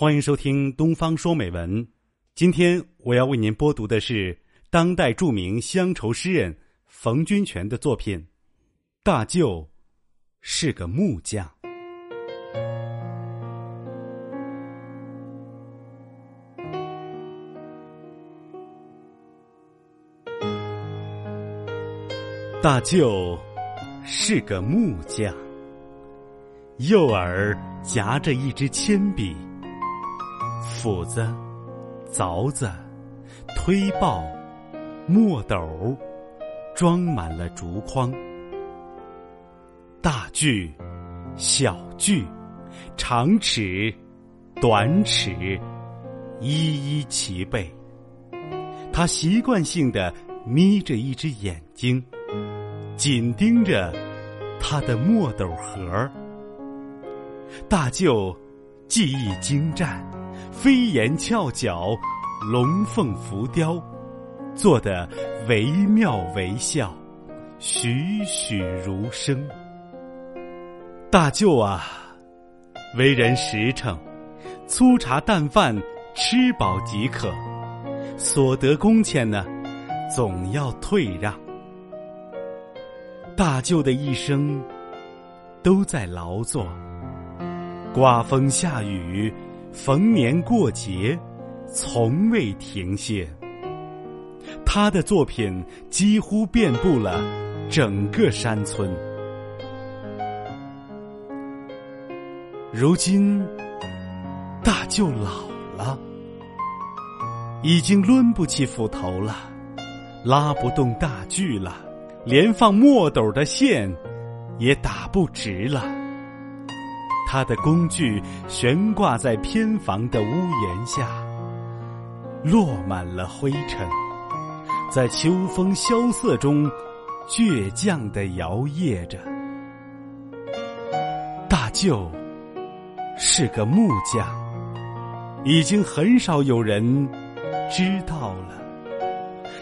欢迎收听《东方说美文》。今天我要为您播读的是当代著名乡愁诗人冯君泉的作品《大舅是个木匠》。大舅是个木匠，右耳夹着一支铅笔，斧子、凿子、推刨、墨斗，装满了竹筐。大锯、小锯、长尺、短尺，一一齐备。他习惯性的眯着一只眼睛。紧盯着他的墨斗盒，大舅技艺精湛，飞檐翘角，龙凤浮雕，做得惟妙惟肖，栩栩如生。大舅啊，为人实诚，粗茶淡饭吃饱即可，所得工钱呢，总要退让。大舅的一生都在劳作，刮风下雨，逢年过节，从未停歇。他的作品几乎遍布了整个山村。如今，大舅老了，已经抡不起斧头了，拉不动大锯了。连放墨斗的线也打不直了。他的工具悬挂在偏房的屋檐下，落满了灰尘，在秋风萧瑟中倔强的摇曳着。大舅是个木匠，已经很少有人知道了。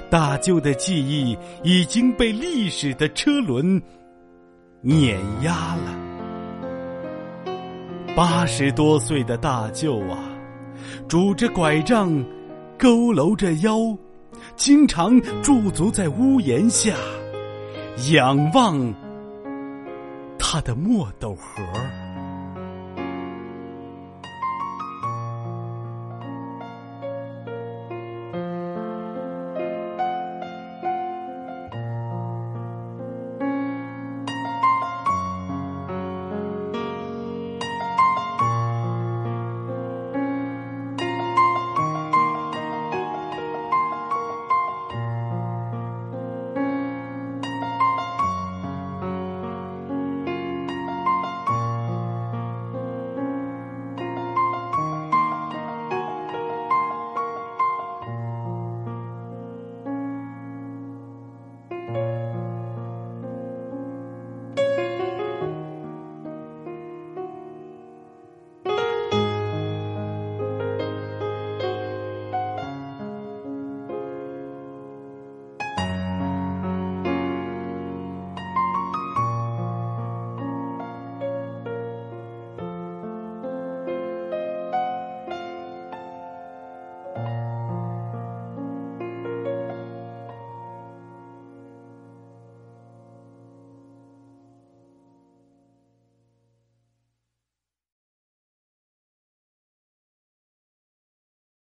大舅的记忆已经被历史的车轮碾压了。八十多岁的大舅啊，拄着拐杖，佝偻着腰，经常驻足在屋檐下，仰望他的墨斗盒。